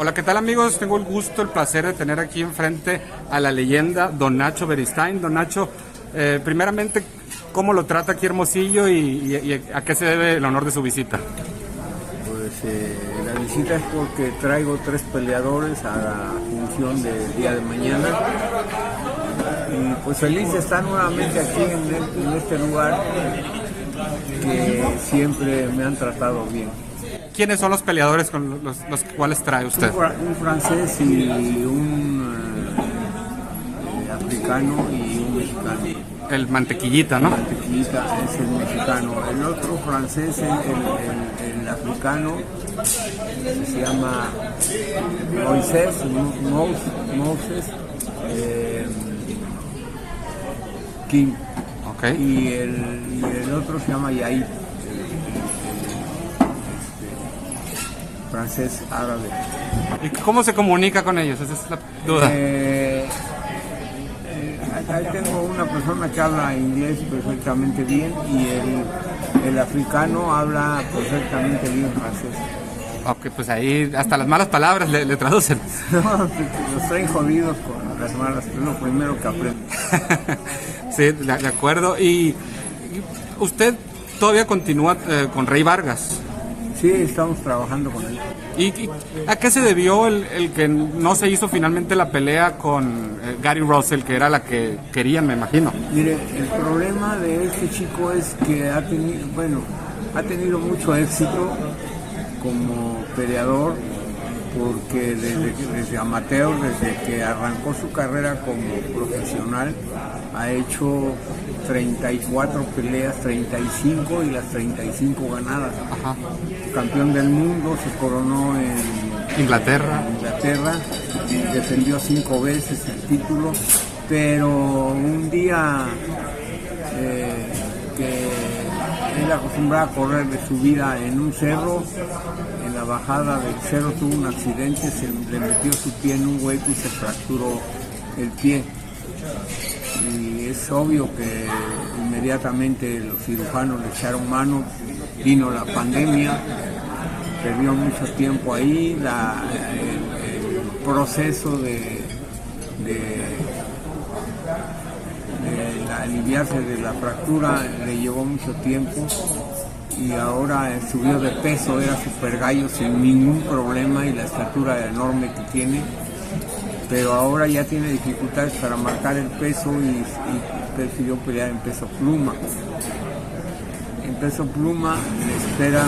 Hola, ¿qué tal amigos? Tengo el gusto, el placer de tener aquí enfrente a la leyenda Don Nacho Beristain. Don Nacho, eh, primeramente, ¿cómo lo trata aquí Hermosillo y, a qué se debe el honor de su visita? Pues eh, la visita es porque traigo tres peleadores a la función del día de mañana y pues feliz de estar nuevamente aquí en este lugar que siempre me han tratado bien. ¿Quiénes son los peleadores con los, los cuales trae usted? Un, francés y un eh, africano y un mexicano. El mantequillita, ¿no? Mantequillita es el mexicano. El otro francés, el, el, africano, se llama Moisés, Moses eh, King. Okay. Y, el, y el otro se llama Yair. Francés árabe. ¿Y cómo se comunica con ellos? Esa es la duda. Eh, eh, ahí tengo una persona que habla inglés perfectamente bien y el, el africano habla perfectamente bien francés. Ok, pues ahí hasta las malas palabras le, traducen. no, los traen jodidos con las malas, es lo primero que aprenden. sí, de, acuerdo. Y usted todavía continúa eh, con Rey Vargas. Sí, estamos trabajando con él. ¿Y, a qué se debió el, que no se hizo finalmente la pelea con eh, Gary Russell, que era la que querían, me imagino? Mire, el problema de este chico es que ha tenido, bueno, ha tenido mucho éxito como peleador, porque desde, desde amateur, desde que arrancó su carrera como profesional, ha hecho 34 peleas, 35 y las 35 ganadas. Campeón del mundo, se coronó en Inglaterra. Inglaterra, defendió cinco veces el título, pero un día eh, que él acostumbraba a correr de su vida en un cerro, en la bajada del cerro tuvo un accidente, se le metió su pie en un hueco y se fracturó el pie y es obvio que inmediatamente los cirujanos le echaron mano, vino la pandemia, perdió mucho tiempo ahí, el, proceso de, aliviarse de la fractura le llevó mucho tiempo y ahora subió de peso, era super gallo sin ningún problema y la estatura enorme que tiene pero ahora ya tiene dificultades para marcar el peso y, prefirió pelear en peso pluma. En peso pluma le espera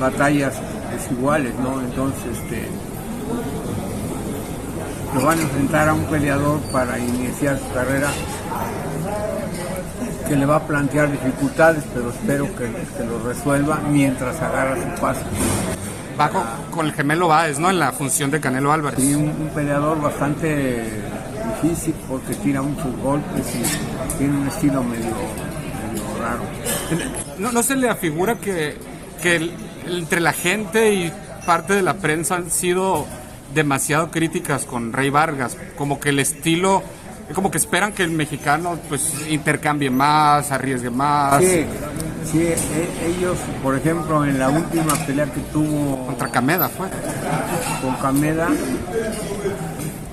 batallas desiguales, ¿no? Entonces, este, lo van a enfrentar a un peleador para iniciar su carrera que le va a plantear dificultades, pero espero que, que lo resuelva mientras agarra su paso. Bajo con el gemelo Báez, ¿no? En la función de Canelo Álvarez. Sí, un, peleador bastante difícil porque tira muchos golpes y tiene un estilo medio, raro. ¿No, ¿No, se le afigura que, que entre la gente y parte de la prensa han sido demasiado críticas con Rey Vargas? Como que el estilo como que esperan que el mexicano pues intercambie más, arriesgue más. Sí, sí, e, ellos, por ejemplo, en la última pelea que tuvo contra Cameda fue. Con Cameda,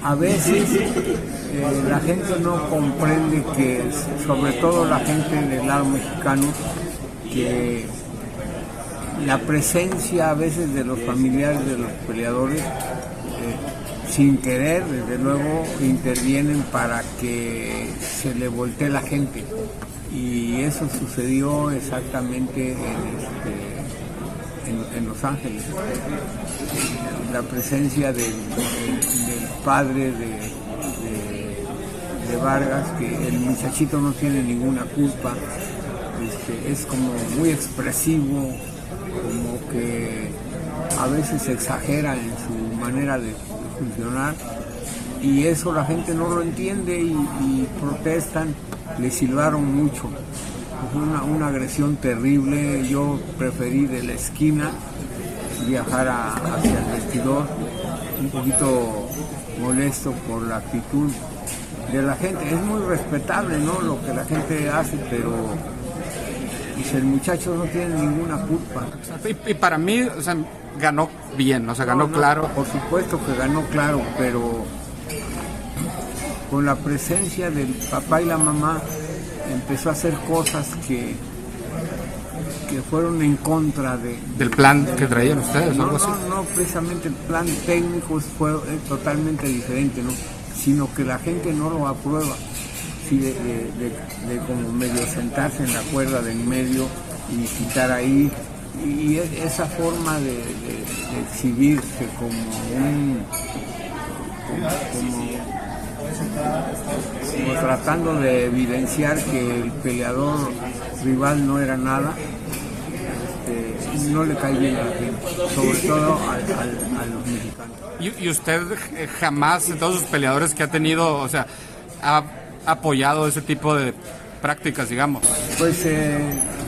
a veces eh, la gente no comprende que, sobre todo la gente del lado mexicano, que la presencia a veces de los familiares de los peleadores sin querer, desde luego, intervienen para que se le voltee la gente. Y eso sucedió exactamente en, este, Los Ángeles. La presencia del, padre de, Vargas, que el muchachito no tiene ninguna culpa, este, es como muy expresivo, como que a veces exagera en su manera de funcionar. Y eso la gente no lo entiende y, protestan, le silbaron mucho. Fue una, agresión terrible, yo preferí de la esquina viajar hacia el vestidor, un poquito molesto por la actitud de la gente. Es muy respetable ¿no? lo que la gente hace, pero el muchacho no tiene ninguna culpa. Y, para mí, ganó bien, o sea, ganó No, no, claro. Por supuesto que ganó claro, pero con la presencia del papá y la mamá empezó a hacer cosas que, que fueron en contra de, Del plan que traían ustedes, no, algo así. no, no, precisamente el plan técnico fue eh, totalmente diferente, ¿no? Sino que la gente no lo aprueba, sí, de, de- como medio sentarse en la cuerda de en medio y quitar ahí, y es- esa forma de, exhibirse como un, como, como- como tratando de evidenciar que el peleador rival no era nada, este, no le cae bien a la gente, sobre todo a los mexicanos. Y, y usted eh, jamás, en todos sus peleadores que ha tenido, o sea, ha apoyado ese tipo de prácticas, digamos. Pues eh,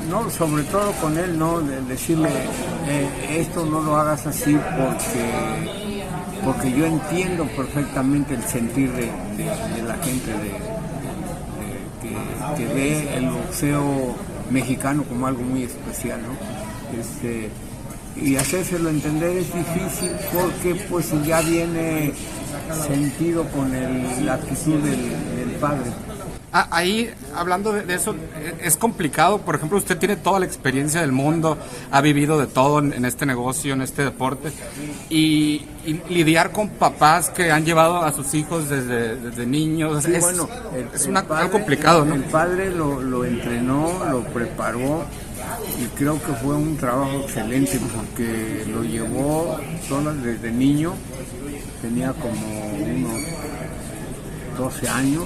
no, sobre todo con él, no, de decirle eh, esto no lo hagas así porque porque yo entiendo perfectamente el sentir de, la gente de, que, ve el boxeo mexicano como algo muy especial, ¿no? Este, y hacérselo entender es difícil porque pues ya viene sentido con el- la actitud del padre. Ah, ahí, hablando de, de eso, eh, es complicado. Por ejemplo, usted tiene toda la experiencia del mundo, ha vivido de todo en, en este negocio, en este deporte, y, y lidiar con papás que han llevado a sus hijos desde, desde niños, Sí, es, bueno, el- es una- padre- algo complicado, ¿no? El padre lo, lo entrenó, lo preparó y creo que fue un trabajo excelente porque lo llevó solo desde niño, tenía como unos 12 años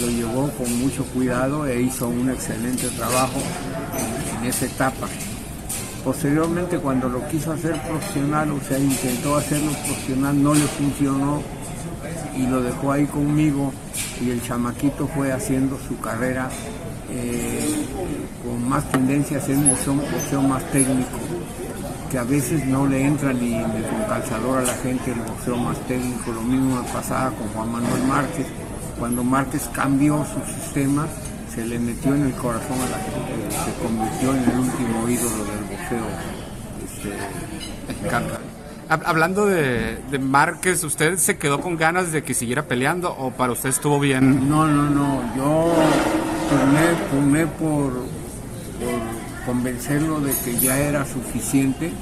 lo llevó con mucho cuidado e hizo un excelente trabajo en, esa etapa. Posteriormente cuando lo quiso hacer profesional, o sea, intentó hacerlo profesional, no le funcionó y lo dejó ahí conmigo y el chamaquito fue haciendo su carrera eh, con más tendencia a ser un boxeo más técnico, que a veces no le entra ni, ni con calzador a la gente el boxeo más técnico, lo mismo me pasaba con Juan Manuel Márquez, cuando Márquez cambió su sistema, se le metió en el corazón a la gente, se convirtió en el último ídolo del boxeo este, mexicano. Hab- Hablando de, de Márquez, ¿usted se quedó con ganas de que siguiera peleando o para usted estuvo bien? No, no, no. Yo pugné por, por convencerlo de que ya era suficiente,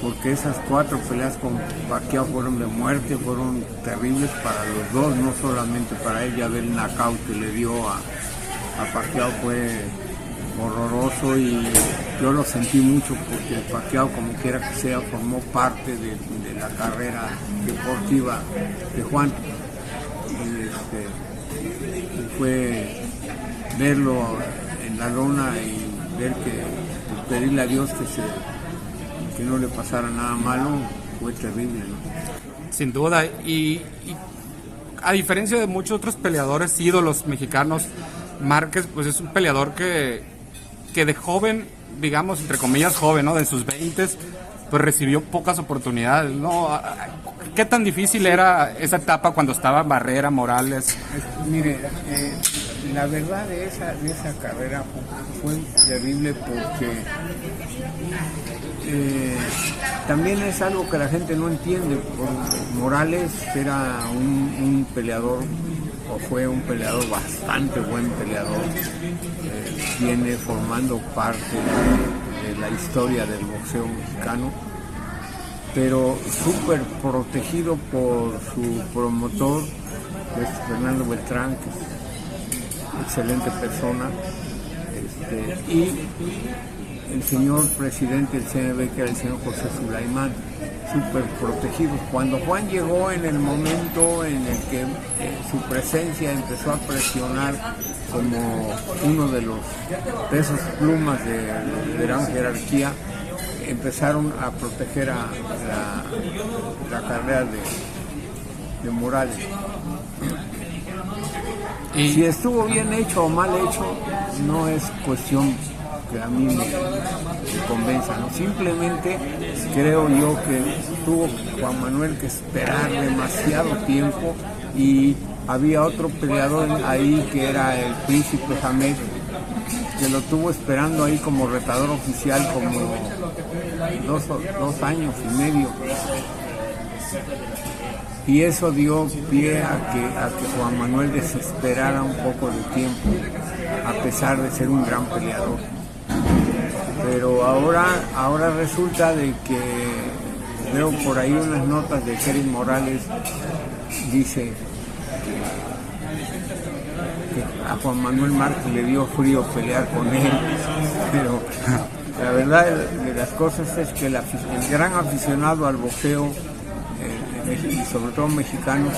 porque esas cuatro peleas con Pacquiao fueron de muerte, fueron terribles para los dos, no solamente para él. Ya ver el knockout que le dio a, a Pacquiao fue horroroso y yo lo sentí mucho porque Pacquiao, como quiera que sea, formó parte de, la carrera deportiva de Juan. Y, este, y fue verlo en la lona y ver que pues, pedirle a Dios que se que no le pasara nada malo fue terrible ¿no? Sin duda. Y, y a diferencia de muchos otros peleadores ídolos mexicanos, Márquez pues es un peleador que, que de joven, digamos, entre comillas joven, ¿no? De sus 20 pues recibió pocas oportunidades, ¿no? ¿Qué tan difícil era esa etapa cuando estaba Barrera, Morales? Es- mire eh, la verdad de esa de esa carrera fue, fue terrible porque eh, también es algo que la gente no entiende. Por- Morales era un, peleador, o fue un peleador bastante buen peleador. Eh, viene formando parte de, la historia del boxeo mexicano, pero súper protegido por su promotor, Fernando Beltrán, que es excelente persona. Este, y el señor presidente del CNB, que era el señor José Sulaimán, súper protegido. Cuando Juan llegó en el momento en el que eh, su presencia empezó a presionar como uno de los pesos plumas de, de gran jerarquía, empezaron a proteger a la, la carrera de, de Morales. Si estuvo bien hecho o mal hecho, no es cuestión que a mí me, me convenza. ¿no? Simplemente creo yo que tuvo Juan Manuel que esperar demasiado tiempo y había otro peleador ahí que era el príncipe Hamed que lo tuvo esperando ahí como retador oficial como dos, dos años y medio. Y eso dio pie a que, a que Juan Manuel desesperara un poco de tiempo, a pesar de ser un gran peleador. Pero ahora, ahora resulta de que veo por ahí unas notas de Kevin Morales, dice que a Juan Manuel Márquez le dio frío pelear con él, pero la verdad de las cosas es que el, gran aficionado al boxeo, eh, y sobre todo mexicanos,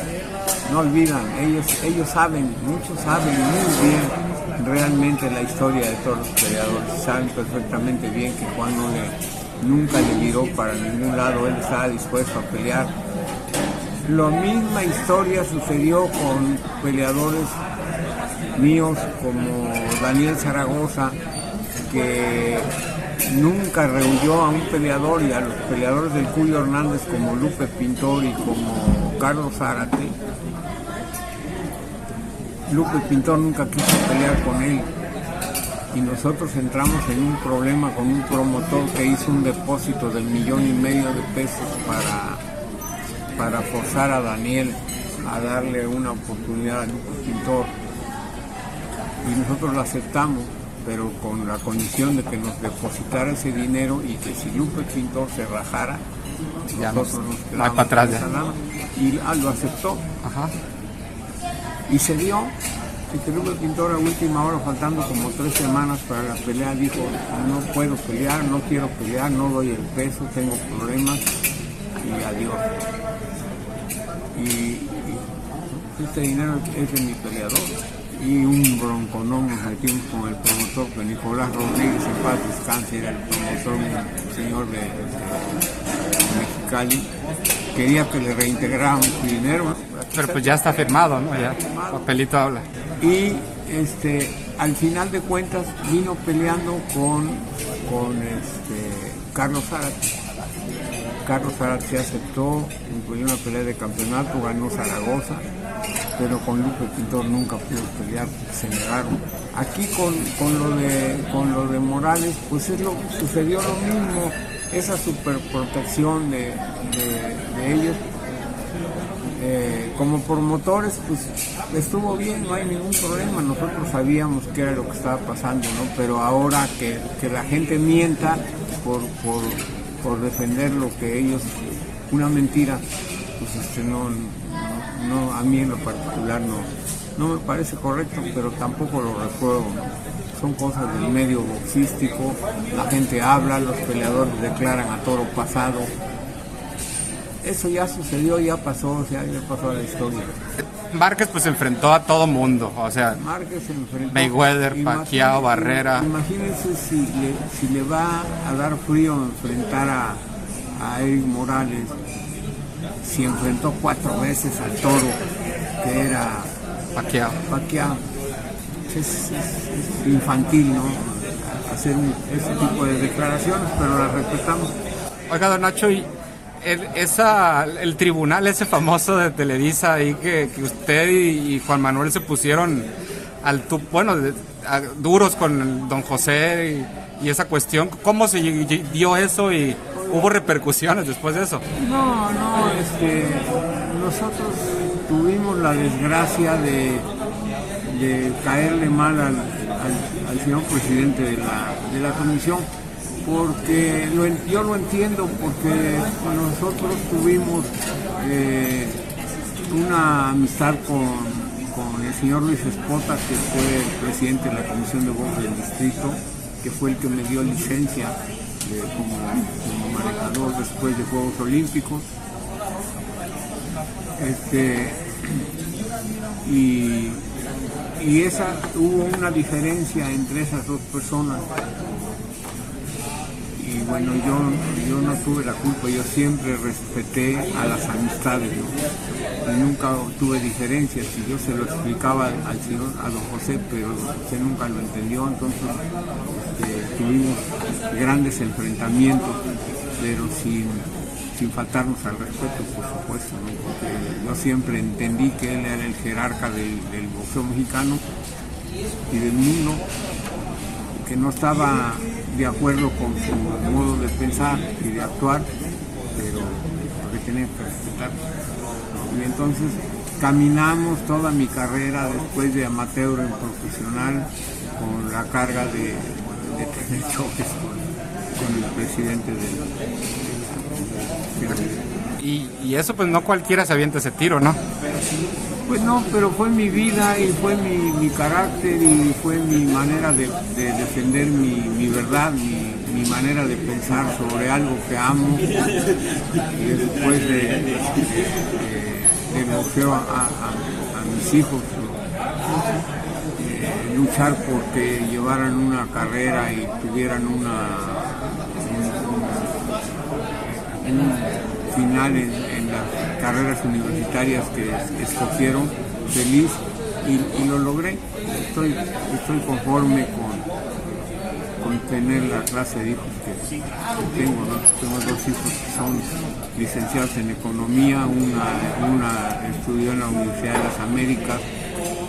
no olvidan, ellos, ellos saben, muchos saben muy bien realmente la historia de todos los peleadores, saben perfectamente bien que Juan no le, nunca le miró para ningún lado, él estaba dispuesto a pelear. La misma historia sucedió con peleadores míos como Daniel Zaragoza, que nunca rehuyó a un peleador y a los peleadores del Cuyo Hernández como Lupe Pintor y como Carlos Zárate. Lupe Pintor nunca quiso pelear con él y nosotros entramos en un problema con un promotor que hizo un depósito del millón y medio de pesos para, para forzar a Daniel a darle una oportunidad a Lupe Pintor y nosotros lo aceptamos pero con la condición de que nos depositara ese dinero y que si Lupe Pintor se rajara, Ya nosotros no- nos no hay quedábamos para atrás ya. Y ah, lo aceptó Ajá. Y se dio. Lupe Pintor a última hora, faltando como tres semanas para la pelea, dijo, no puedo pelear, no quiero pelear, no doy el peso, tengo problemas y adiós. Y, este dinero es de mi peleador. Y un bronconón nos metimos con el promotor, que Nicolás Rodríguez, en paz descanse, era el promotor, un señor de, Mexicali. Quería que le reintegráramos su dinero. Pero pues ya está firmado, ¿no? Ya. Papelito habla. Y este, al final de cuentas vino peleando con, con este, Carlos Zárate. Carlos Zárate aceptó, incluyó una pelea de campeonato, ganó Zaragoza, pero con Lupe Pintor nunca pudo pelear, se negaron. Aquí con, con lo de, con lo de Morales, pues es lo, sucedió lo mismo, esa superprotección de- de ellos eh, como promotores, pues estuvo bien, no hay ningún problema. Nosotros sabíamos qué era lo que estaba pasando, ¿no? Pero ahora que, que la gente mienta por, por, por defender lo que ellos, una mentira, pues este, no, no, a mí en lo particular no, no me parece correcto, pero tampoco lo recuerdo. Son cosas del medio boxístico, la gente habla, los peleadores declaran a toro pasado, eso ya sucedió, ya pasó, o sea, ya pasó a la historia. Márquez pues enfrentó a todo mundo, o sea, Márquez enfrentó. Mayweather, Pacquiao, Barrera. Imagínense si le, si le va a dar frío enfrentar a, a Eric Morales, si enfrentó cuatro veces al toro, que era Pacquiao. Pacquiao. Es, es- es infantil, ¿no? Hacer un- ese tipo de declaraciones, pero las respetamos. Oiga, don Nacho, y el, esa, el tribunal ese famoso de Televisa ahí que, que usted y, y Juan Manuel se pusieron al tu, bueno, de- a- duros con el don José y, y esa cuestión, ¿cómo se dio eso y hubo repercusiones después de eso? No, no, este, nosotros tuvimos la desgracia de, de caerle mal al, al- al señor presidente de la, de la comisión, porque yo lo entiendo, porque nosotros tuvimos eh, una amistad con, el señor Luis Espota, que fue el presidente de la comisión de voz del distrito, que fue el que me dio licencia como, como manejador después de Juegos Olímpicos. Este, y, y esa hubo una diferencia entre esas dos personas. Bueno, yo, yo no tuve la culpa, yo siempre respeté a las amistades, ¿no? y nunca tuve diferencias, y yo se lo explicaba al, señor, a don José, pero don José nunca lo entendió, entonces este, tuvimos grandes enfrentamientos, pero sin, sin faltarnos al respeto, por supuesto, porque yo siempre entendí que él era el jerarca del, del boxeo mexicano y del mundo, que no estaba de acuerdo con su modo de pensar y de actuar, pero que tenía que respetar. Y entonces caminamos toda mi carrera después de amateur en profesional con la carga de, tener choques con, el presidente del... y, y, eso pues no cualquiera se avienta ese tiro, ¿no? Pues no, pero fue mi vida y fue mi, carácter y fue mi manera de, defender mi, verdad, mi, manera de pensar sobre algo que amo. Y después de, de, a, mis hijos, eh, luchar porque llevaran una carrera y tuvieran una, un, final en, las carreras universitarias que escogieron, feliz y, lo logré. Estoy, estoy conforme con, tener la clase de hijos que, tengo. Tengo dos hijos que son licenciados en economía, una, una estudió en la Universidad de las Américas,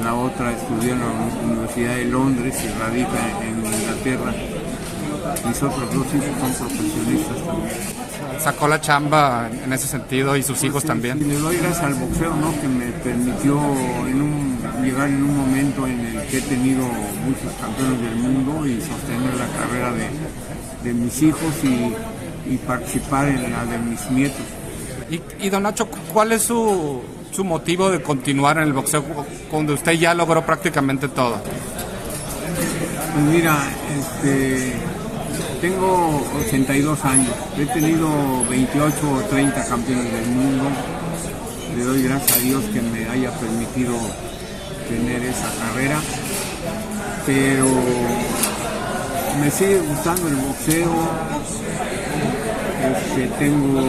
la otra estudió en la Universidad de Londres y radica en Inglaterra. Mis otros dos hijos son profesionistas también sacó la chamba en ese sentido y sus hijos también. Y le doy gracias al boxeo, ¿no? Que me permitió llegar en un momento en el que he tenido muchos campeones del mundo y sostener la carrera de, mis hijos y, participar en la de mis nietos. Y, don Nacho, ¿cuál es su, su motivo de continuar en el boxeo cuando usted ya logró prácticamente todo? Pues mira, este, tengo 82 años, he tenido 28 o 30 campeones del mundo. Le doy gracias a Dios que me haya permitido tener esa carrera. Pero me sigue gustando el boxeo. Este, tengo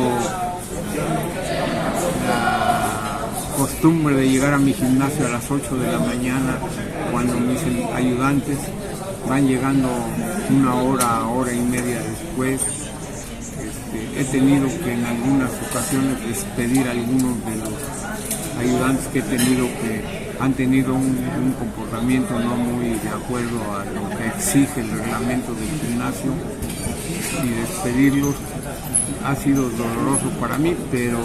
la costumbre de llegar a mi gimnasio a las 8 de la mañana cuando mis ayudantes van llegando una hora, hora y media después. Este, he tenido que en algunas ocasiones despedir a algunos de los ayudantes que he tenido que han tenido un, comportamiento no muy de acuerdo a lo que exige el reglamento del gimnasio y despedirlos ha sido doloroso para mí, pero,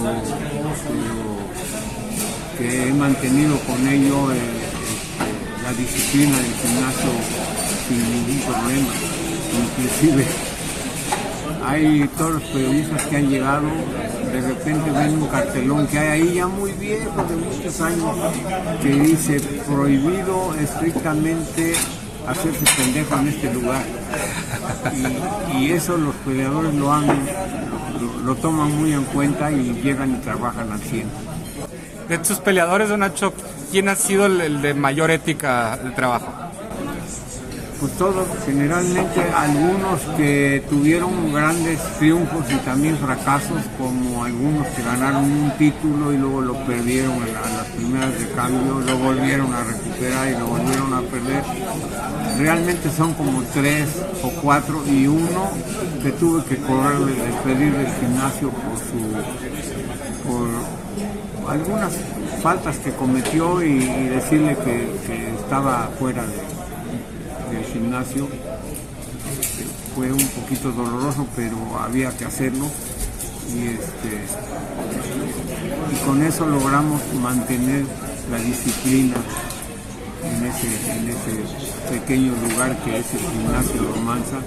que he mantenido con ello eh, este, la disciplina del gimnasio sin ningún problema. Inclusive hay todos los periodistas que han llegado, de repente ven un cartelón que hay ahí ya muy viejo, de muchos años, que dice prohibido estrictamente hacerse pendejo en este lugar. Y, eso los peleadores lo han, lo, toman muy en cuenta y llegan y trabajan al 100. De estos peleadores, Don Nacho, ¿quién ha sido el de mayor ética de trabajo? Pues todos, generalmente algunos que tuvieron grandes triunfos y también fracasos, como algunos que ganaron un título y luego lo perdieron a las primeras de cambio, lo volvieron a recuperar y lo volvieron a perder. Realmente son como tres o cuatro y uno que tuve que correrle, despedir del gimnasio por su por algunas faltas que cometió y, decirle que, estaba fuera de del gimnasio. Fue un poquito doloroso, pero había que hacerlo. Y, este, y con eso logramos mantener la disciplina en ese, pequeño lugar que es el gimnasio Romanza,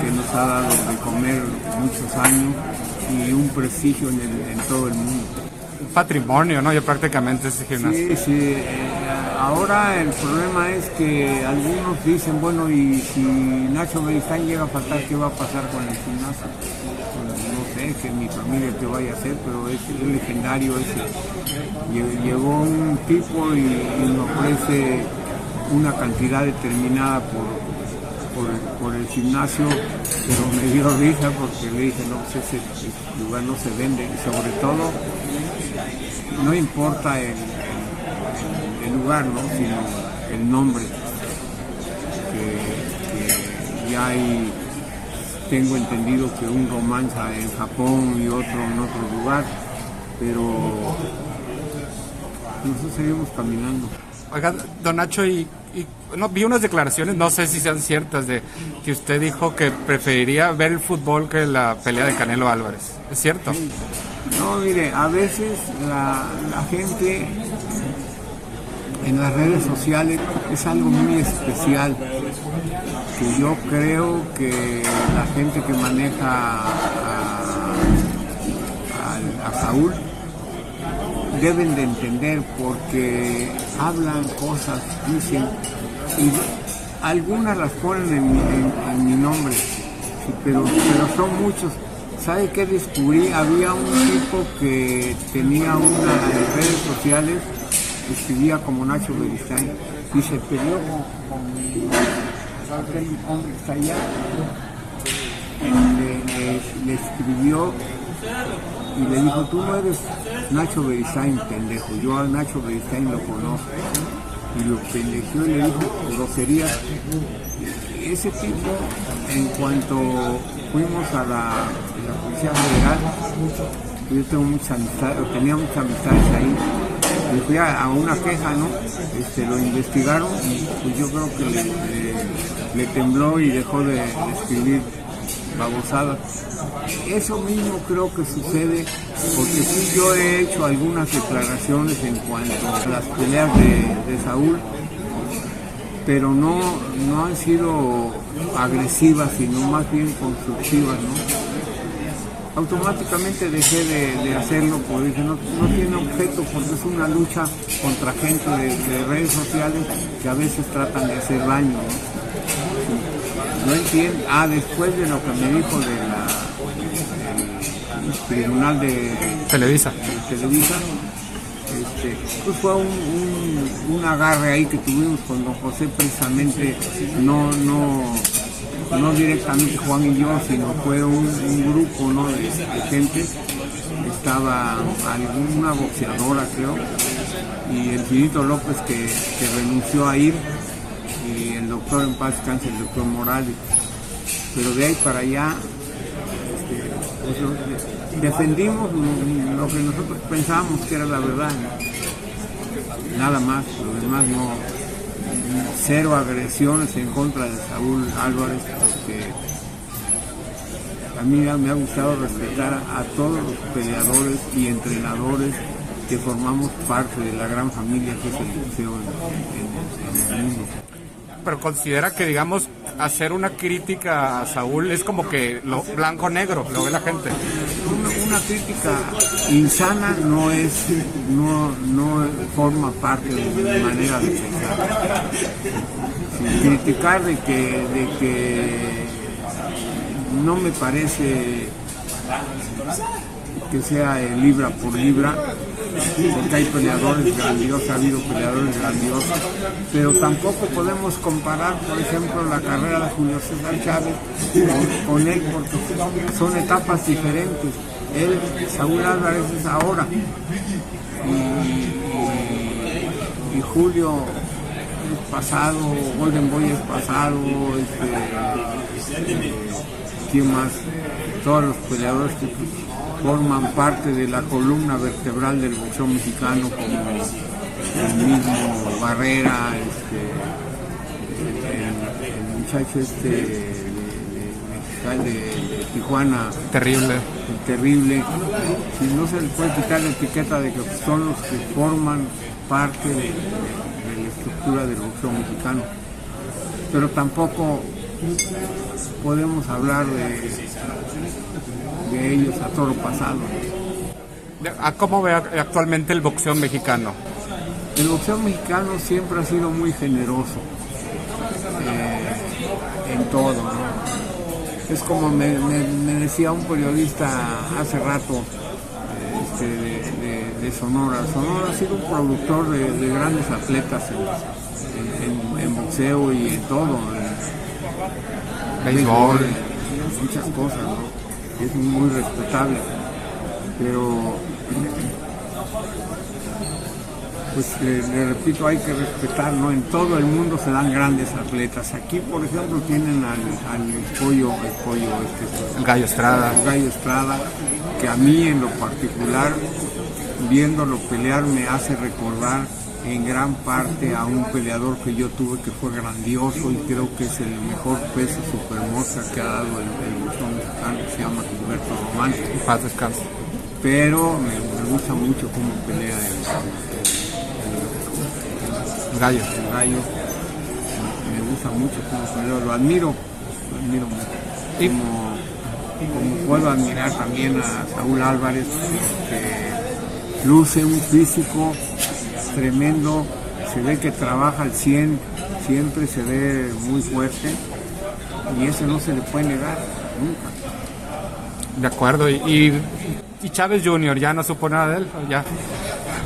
que nos ha dado de comer muchos años y un prestigio en, en todo el mundo. Un patrimonio, ¿no? Ya prácticamente ese gimnasio. Sí, sí. Eh, ahora el problema es que algunos dicen, bueno, y si Nacho Beristain llega a faltar, ¿qué va a pasar con el gimnasio? no sé, que mi familia que vaya a hacer, pero es, legendario ese. Llegó un tipo y, me ofrece una cantidad determinada por, por, el, gimnasio, pero me dio risa porque le dije, no, pues ese, lugar no se vende y sobre todo no importa el lugar, ¿no? sino el nombre que, ya hay, tengo entendido que un romanza en Japón y otro en otro lugar, pero nosotros seguimos caminando. Oiga, don Nacho, y, no, vi unas declaraciones, no sé si sean ciertas, de que usted dijo que preferiría ver el fútbol que la pelea de Canelo Álvarez. ¿Es cierto? No, mire, a veces la, la gente en las redes sociales es algo muy especial que yo creo que la gente que maneja a, Saúl deben de entender porque hablan cosas, dicen, y algunas las ponen en, mi nombre, pero, pero son muchos. ¿Sabe qué descubrí? Había un tipo que tenía una en redes sociales, escribía como Nacho Beristain, y se peleó con aquel hombre que está allá, le, escribió y le dijo, tú no eres Nacho Beristain, pendejo, yo a Nacho Beristain lo conozco. Y lo pendejeó y le dijo groserías. Ese tipo, en cuanto fuimos a la, Policía Federal, yo tengo mucha amistad, tenía muchas amistades ahí, y fui a, una queja, ¿no? Este, lo investigaron y pues yo creo que le tembló y dejó de, escribir babosadas. Eso mismo creo que sucede porque sí yo he hecho algunas declaraciones en cuanto a las peleas de, Saúl, pero no, no han sido agresivas, sino más bien constructivas, ¿no? Automáticamente dejé de, hacerlo porque no, tiene objeto porque es una lucha contra gente de, redes sociales que a veces tratan de hacer daño. No entiendo. Ah, después de lo que me dijo de la, del tribunal de Televisa, Televisa este, pues fue un, agarre ahí que tuvimos con don José precisamente, no, no, no directamente Juan y yo, sino fue un, grupo ¿no? de, gente. Estaba alguna boxeadora creo, y el Finito López que, renunció a ir y el doctor en paz cáncer, el doctor Morales. Pero de ahí para allá este, pues, defendimos lo, que nosotros pensábamos que era la verdad. Nada más, lo demás no. Cero agresiones en contra de Saúl Álvarez, porque a mí me ha gustado respetar a todos los peleadores y entrenadores que formamos parte de la gran familia que es el boxeo en el mundo pero considera que, digamos, hacer una crítica a Saúl es como que lo blanco-negro, lo ve la gente. Una, crítica insana no es, no, no forma parte de mi manera de pensar. criticar de que, de que no me parece que sea libra por libra, porque hay peleadores grandiosos, ha habido peleadores grandiosos, pero tampoco podemos comparar, por ejemplo, la carrera de Julio César Chávez con, él, porque son etapas diferentes. Él, Saúl Álvarez es ahora, y, Julio es pasado, Golden Boy es pasado, este, ¿quién más? Todos los peleadores que forman parte de la columna vertebral del boxeo mexicano como el mismo Barrera, este, el, muchacho este de, de, Tijuana. Terrible. terrible. Si no se le puede quitar la etiqueta de que son los que forman parte de, de la estructura del boxeo mexicano. Pero tampoco podemos hablar de de ellos a toro pasado. ¿A cómo ve actualmente el boxeo mexicano? El boxeo mexicano siempre ha sido muy generoso eh, en todo. Es como me, decía un periodista hace rato este, de, Sonora. Sonora ha sido un productor de, grandes atletas en, boxeo y en todo. En muchas cosas. ¿no? Es muy respetable, pero pues le, repito, hay que respetar, ¿no? En todo el mundo se dan grandes atletas. Aquí, por ejemplo, tienen al, al pollo, el pollo este, el gallo Estrada. El gallo Estrada, que a mí en lo particular, viéndolo pelear, me hace recordar en gran parte a un peleador que yo tuve que fue grandioso y creo que es el mejor peso supermosca que ha dado el, el mexicano, que se llama Gilberto Román. Paz descanso. Pero me, me gusta mucho cómo pelea el, el gallo. El gallo. Me gusta mucho cómo pelea, lo admiro, lo admiro mucho. Como, como puedo admirar también a Saúl Álvarez, que luce un físico tremendo, se ve que trabaja al 100, siempre se ve muy fuerte y eso no se le puede negar nunca. De acuerdo. Y, y, Chávez Jr. ya no supo nada de él. ¿o Ya.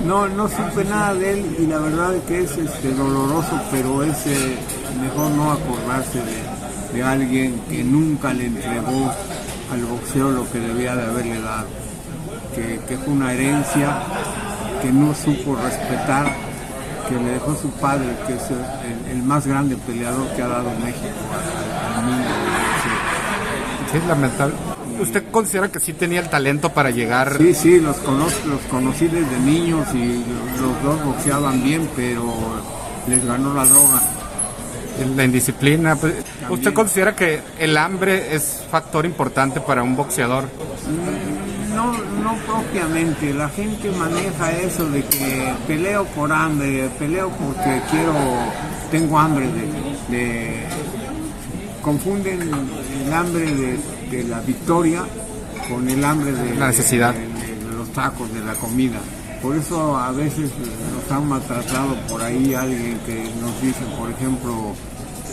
No, no supe nada de él y la verdad es que es este, doloroso, pero es eh, mejor no acordarse de, de alguien que nunca le entregó al boxeo lo que debía de haberle dado, que, que fue una herencia que no supo respetar, que le dejó su padre, que es el, el más grande peleador que ha dado México al, mundo. Sí, es lamentable. ¿Usted considera que sí tenía el talento para llegar? Sí, sí, los, conozco, los conocí desde niños y los dos boxeaban bien, pero les ganó la droga. La indisciplina. pues, ¿Usted considera que el hambre es factor importante para un boxeador? No, no propiamente, la gente maneja eso de que peleo por hambre, peleo porque quiero, tengo hambre de, de- confunden el hambre de, de la victoria con el hambre de, La necesidad. de- de los tacos, de la comida. Por eso a veces nos han maltratado por ahí alguien que nos dice, por ejemplo,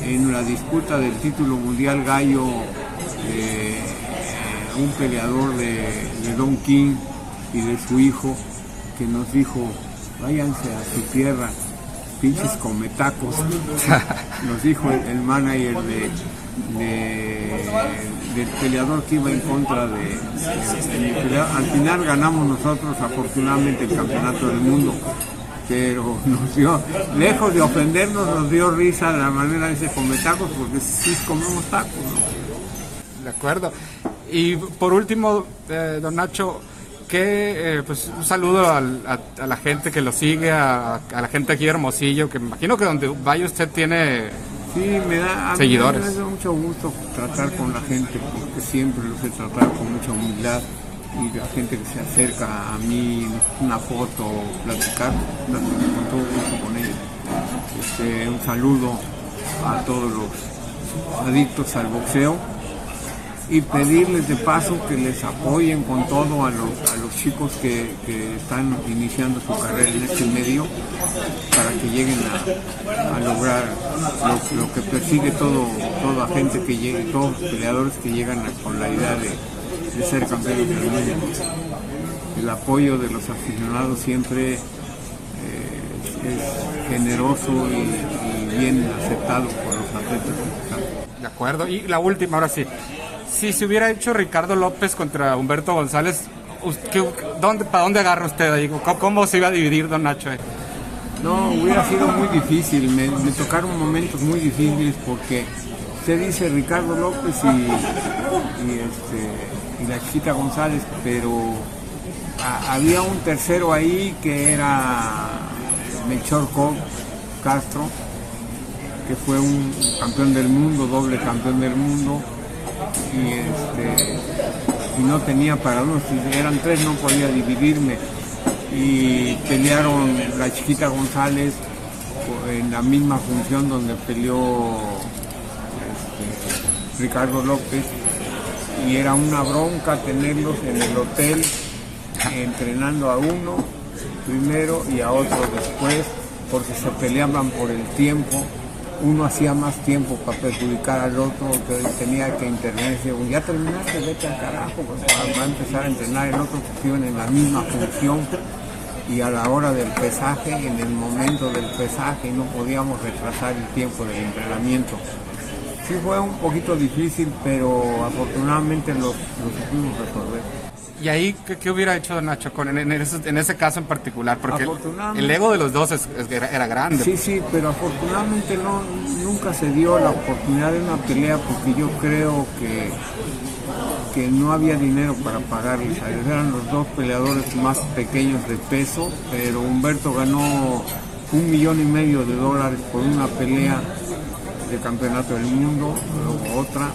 en la disputa del título mundial gallo, eh, un peleador de, de Don King y de su hijo, que nos dijo, váyanse a su tierra, pinches cometacos, nos dijo el, el manager de, de- del peleador que iba en contra de. Al final ganamos nosotros afortunadamente el campeonato del mundo, pero nos dio, lejos de ofendernos, nos dio risa la manera de ese cometacos, porque sí comemos tacos. ¿no? De acuerdo. Y por último, eh, don Nacho, que pues un saludo al- a, a la gente que lo sigue, a, a la gente aquí de Hermosillo, que me imagino que donde vaya usted tiene Sí, me da, a mí Seguidores. me da mucho gusto tratar con la gente, porque siempre los he tratado con mucha humildad y la gente que se acerca a mí, una foto, platicar, platico con todo gusto con ellos. Este, un saludo a todos los adictos al boxeo y pedirles de paso que les apoyen con todo a los, a los chicos que, están iniciando su carrera en este medio para que lleguen a, lograr lo, que persigue todo, toda gente que llegue, todos los peleadores que llegan con la idea de, ser campeones del mundo. El apoyo de los aficionados siempre eh, es generoso y, bien aceptado por los atletas. De acuerdo. Y la última, ahora sí. Si se hubiera hecho Ricardo López contra Humberto González, us- ¿qué- dónde, ¿para dónde agarra usted ahí? ¿Cómo, se iba a dividir, don Nacho? No, hubiera sido muy difícil, me, tocaron momentos muy difíciles porque usted dice Ricardo López y, y, este, la chiquita González, pero había un tercero ahí que era Melchor Castro, que fue un campeón del mundo, doble campeón del mundo, y, este, y no tenía para uno, eran tres no podía dividirme. Y pelearon la chiquita González en la misma función donde peleó este, Ricardo López. Y era una bronca tenerlos en el hotel entrenando a uno primero y a otro después porque se peleaban por el tiempo uno hacía más tiempo para perjudicar al otro que tenía que intervenir decía, ya terminaste vete al carajo pues, va a empezar a entrenar el otro que en la misma función y a la hora del pesaje, en el momento del pesaje, no podíamos retrasar el tiempo del entrenamiento. Sí fue un poquito difícil, pero afortunadamente lo supimos resolver. ¿Y ahí qué, qué hubiera hecho Nacho con, en, en ese, en ese caso en particular? Porque el, ego de los dos es- es- era, grande. Sí, sí, pero afortunadamente no, nunca se dio la oportunidad de una pelea porque yo creo que, que no había dinero para pagarles. a ellos. Eran los dos peleadores más pequeños de peso, pero Humberto ganó un millón y medio de dólares por una pelea de campeonato del mundo, luego otra.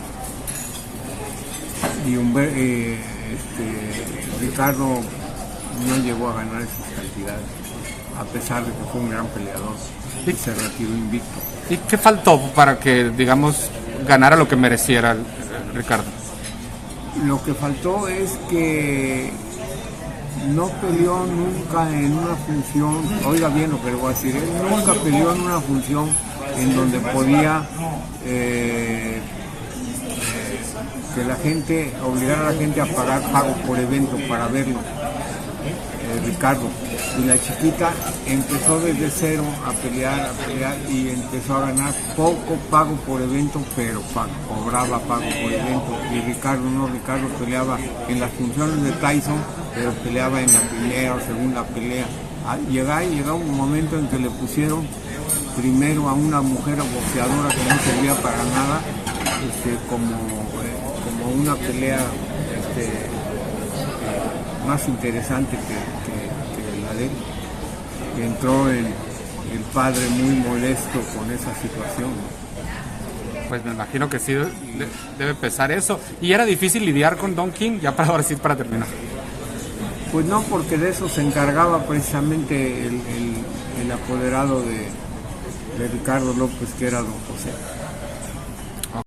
Y eh, este, Ricardo no llegó a ganar esas cantidades, a pesar de que fue un gran peleador y se retiró invicto. ¿Y qué faltó para que, digamos, ganara lo que mereciera Ricardo? Lo que faltó es que no peleó nunca en una función, oiga bien lo que le voy a decir, él nunca peleó en una función en donde podía eh, que la gente, obligar a la gente a pagar pago por evento para verlo, eh, Ricardo. Y la chiquita empezó desde cero a pelear, a pelear y empezó a ganar poco pago por evento, pero cobraba pago por evento. Y Ricardo no, Ricardo peleaba en las funciones de Tyson, pero peleaba en la primera o segunda pelea. Ah, llegó, llegó un momento en que le pusieron primero a una mujer boxeadora que no servía para nada, este, como, eh, como una pelea este, eh, más interesante que, la de él. Entró el, el padre muy molesto con esa situación pues me imagino que sí debe pesar eso. Y era difícil lidiar con Don King, ya para ahora sí, para terminar. Pues no, porque de eso se encargaba precisamente el apoderado de, de Ricardo López, que era don José.